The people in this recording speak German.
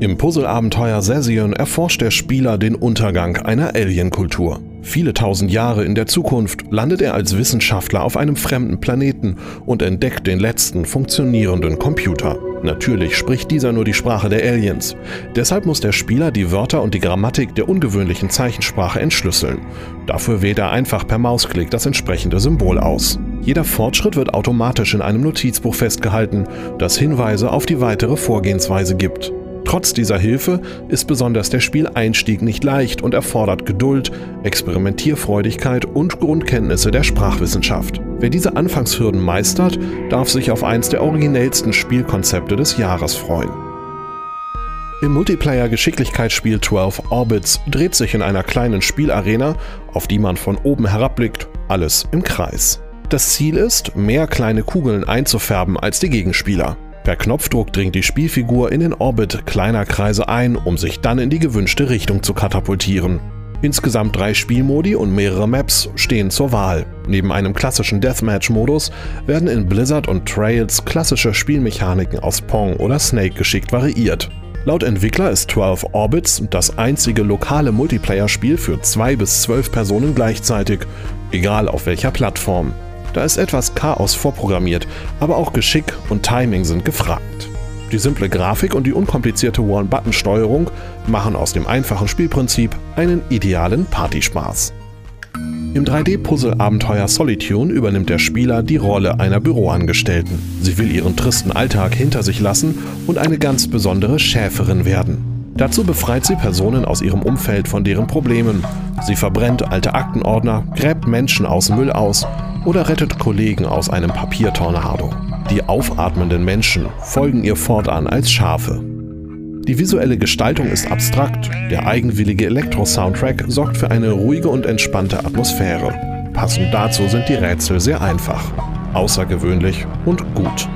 Im Puzzleabenteuer Session erforscht der Spieler den Untergang einer Alienkultur. Viele tausend Jahre in der Zukunft landet er als Wissenschaftler auf einem fremden Planeten und entdeckt den letzten funktionierenden Computer. Natürlich spricht dieser nur die Sprache der Aliens. Deshalb muss der Spieler die Wörter und die Grammatik der ungewöhnlichen Zeichensprache entschlüsseln. Dafür wählt er einfach per Mausklick das entsprechende Symbol aus. Jeder Fortschritt wird automatisch in einem Notizbuch festgehalten, das Hinweise auf die weitere Vorgehensweise gibt. Trotz dieser Hilfe ist besonders der Spieleinstieg nicht leicht und erfordert Geduld, Experimentierfreudigkeit und Grundkenntnisse der Sprachwissenschaft. Wer diese Anfangshürden meistert, darf sich auf eins der originellsten Spielkonzepte des Jahres freuen. Im Multiplayer-Geschicklichkeitsspiel 12 Orbits dreht sich in einer kleinen Spielarena, auf die man von oben herabblickt, alles im Kreis. Das Ziel ist, mehr kleine Kugeln einzufärben als die Gegenspieler. Per Knopfdruck dringt die Spielfigur in den Orbit kleiner Kreise ein, um sich dann in die gewünschte Richtung zu katapultieren. Insgesamt drei Spielmodi und mehrere Maps stehen zur Wahl. Neben einem klassischen Deathmatch-Modus werden in Blizzard und Trails klassische Spielmechaniken aus Pong oder Snake geschickt variiert. Laut Entwickler ist 12 Orbits das einzige lokale Multiplayer-Spiel für zwei bis zwölf Personen gleichzeitig, egal auf welcher Plattform. Da ist etwas Chaos vorprogrammiert, aber auch Geschick und Timing sind gefragt. Die simple Grafik und die unkomplizierte One-Button-Steuerung machen aus dem einfachen Spielprinzip einen idealen Partyspaß. Im 3D-Puzzle-Abenteuer Solitune übernimmt der Spieler die Rolle einer Büroangestellten. Sie will ihren tristen Alltag hinter sich lassen und eine ganz besondere Schäferin werden. Dazu befreit sie Personen aus ihrem Umfeld von deren Problemen. Sie verbrennt alte Aktenordner, gräbt Menschen aus Müll aus oder rettet Kollegen aus einem Papiertornado. Die aufatmenden Menschen folgen ihr fortan als Schafe. Die visuelle Gestaltung ist abstrakt, der eigenwillige Elektro-Soundtrack sorgt für eine ruhige und entspannte Atmosphäre. Passend dazu sind die Rätsel sehr einfach, außergewöhnlich und gut.